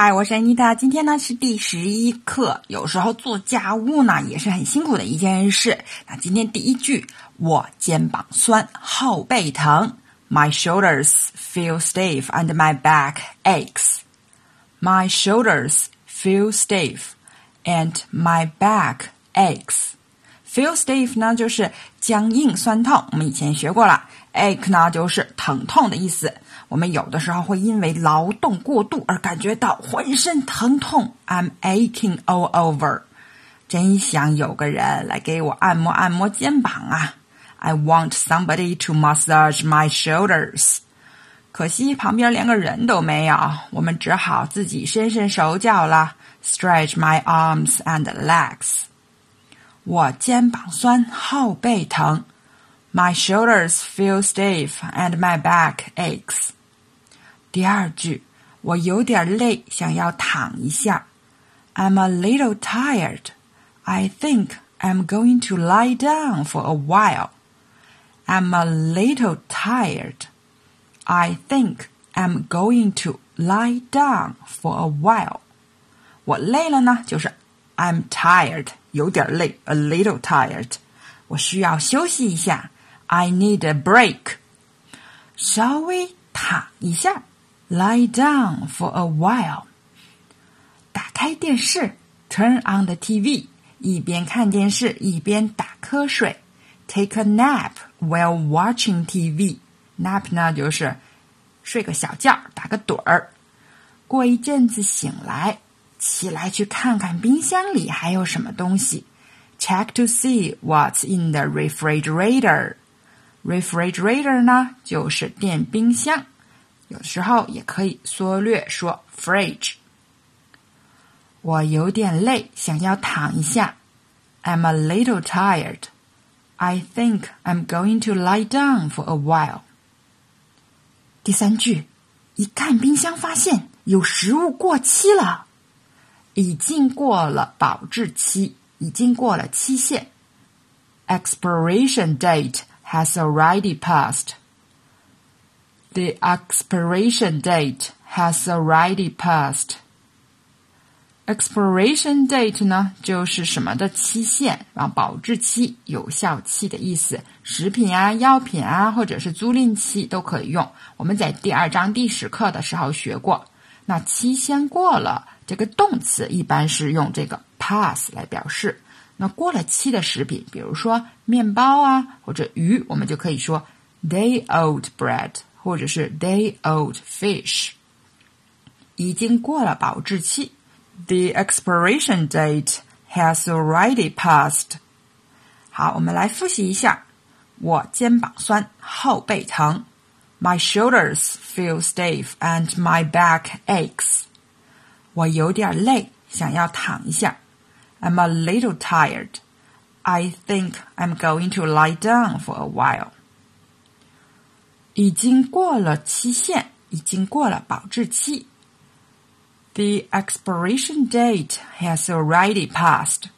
嗨，我是安妮塔。今天呢是第十一课。有时候做家务呢也是很辛苦的一件事。那今天第一句，我肩膀酸，后背疼。My shoulders feel stiff and my back aches. My shoulders feel stiff and my back aches. Feel stiff 呢就是僵硬酸痛，我们以前学过了。Ache 呢就是疼痛的意思。我们有的时候会因为劳动过度而感觉到浑身疼痛，I'm aching all over。真想有个人来给我按摩按摩肩膀啊！I want somebody to massage my shoulders。可惜旁边连个人都没有，我们只好自己伸伸手脚了，stretch my arms and legs。我肩膀酸，后背疼。My shoulders feel stiff and my back aches. 第二句，我有点累，想要躺一下。I'm a little tired. I think I'm going to lie down for a while. I'm a little tired. I think I'm going to lie down for a while. 我累了呢，就是 I'm tired，有点累，a little tired。我需要休息一下 ，I need a break，稍微躺一下。Lie down for a while。打开电视，Turn on the TV，一边看电视一边打瞌睡。Take a nap while watching TV。Nap 呢就是睡个小觉，打个盹儿。过一阵子醒来，起来去看看冰箱里还有什么东西。Check to see what's in the refrigerator。 Refrigerator 呢就是电冰箱。有的时候也可以缩略说 fridge。我有点累，想要躺一下。I'm a little tired. I think I'm going to lie down for a while. 第三句，一看冰箱发现有食物过期了，已经过了保质期，已经过了期限。Expiration date has already passed. The expiration date has already passed. Expiration date 呢，就是什么的期限啊，保质期、有效期的意思。食品啊、药品啊，或者是租赁期都可以用。我们在第二章第十课的时候学过。那期限过了，这个动词一般是用这个 pass 来表示。那过了期的食品，比如说面包啊或者鱼，我们就可以说 day old bread。或者是 day old fish，已经过了保质期。The expiration date has already passed。好，我们来复习一下。我肩膀酸，后背疼。My shoulders feel stiff and my back aches。我有点累，想要躺一下。 I'm a little tired. I think I'm going to lie down for a while. 已经过了期限，已经过了保质期。The expiration date has already passed.